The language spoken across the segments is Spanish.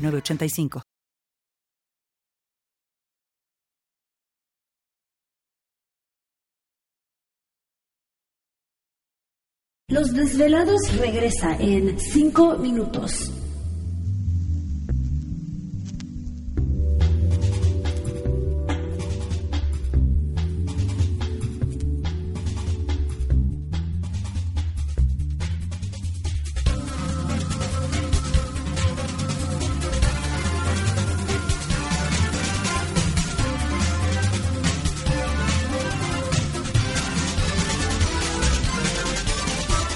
985. Los desvelados regresa en 5 minutos.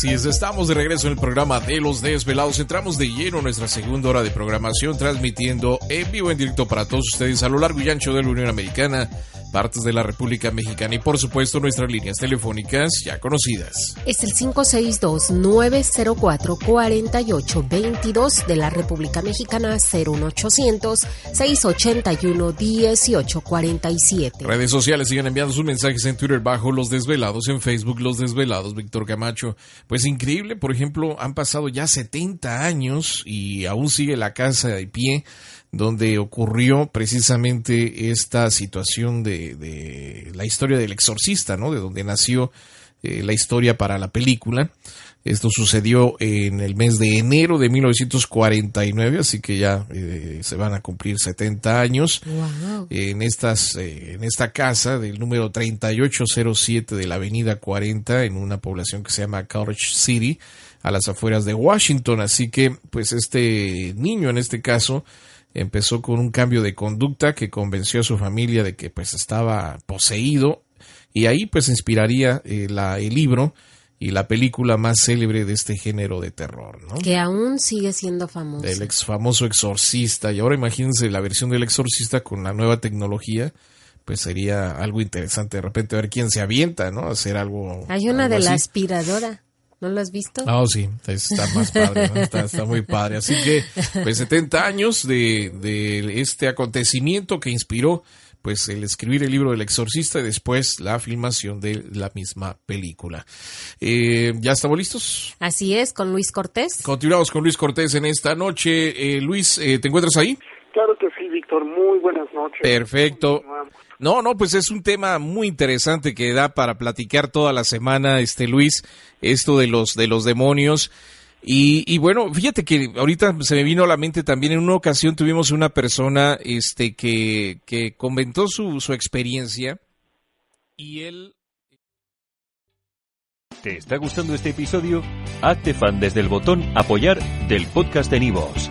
Así es, estamos de regreso en el programa de Los Desvelados. Entramos de lleno en nuestra segunda hora de programación, transmitiendo en vivo, en directo para todos ustedes a lo largo y ancho de la Unión Americana, partes de la República Mexicana y, por supuesto, nuestras líneas telefónicas ya conocidas. Es el 562-904-4822 de la República Mexicana, 01800-681-1847. Redes sociales siguen enviando sus mensajes en Twitter bajo Los Desvelados, en Facebook Los Desvelados, Víctor Camacho. Pues increíble, por ejemplo, han pasado ya 70 años y aún sigue la casa de pie donde ocurrió precisamente esta situación de, de la historia del exorcista, ¿no? De donde nació eh, la historia para la película. Esto sucedió en el mes de enero de 1949, así que ya eh, se van a cumplir 70 años Wow. en estas eh, en esta casa del número 3807 de la Avenida 40 en una población que se llama College City a las afueras de Washington, así que pues este niño en este caso empezó con un cambio de conducta que convenció a su familia de que pues estaba poseído y ahí pues inspiraría eh, la, el libro y la película más célebre de este género de terror, ¿no? Que aún sigue siendo famoso. Del ex famoso exorcista. Y ahora imagínense la versión del exorcista con la nueva tecnología. Pues sería algo interesante de repente ver quién se avienta, ¿no? Hacer algo. Hay una algo de la aspiradora. ¿No lo has visto? Ah, sí, está más padre, ¿no? está, está muy padre. Así que, pues 70 años de, de este acontecimiento que inspiró pues el escribir el libro del exorcista y después la filmación de la misma película. Eh, ¿Ya estamos listos? Así es, con Luis Cortés. Continuamos con Luis Cortés en esta noche. Eh, Luis, eh, ¿te encuentras ahí? Claro que sí, Víctor. Muy buenas noches. Perfecto. No, no, pues es un tema muy interesante que da para platicar toda la semana, este Luis, esto de los de los demonios. Y, y bueno, fíjate que ahorita se me vino a la mente también en una ocasión tuvimos una persona este que, que comentó su, su experiencia y él ¿Te está gustando este episodio? Hazte fan desde el botón Apoyar del podcast de Nivos.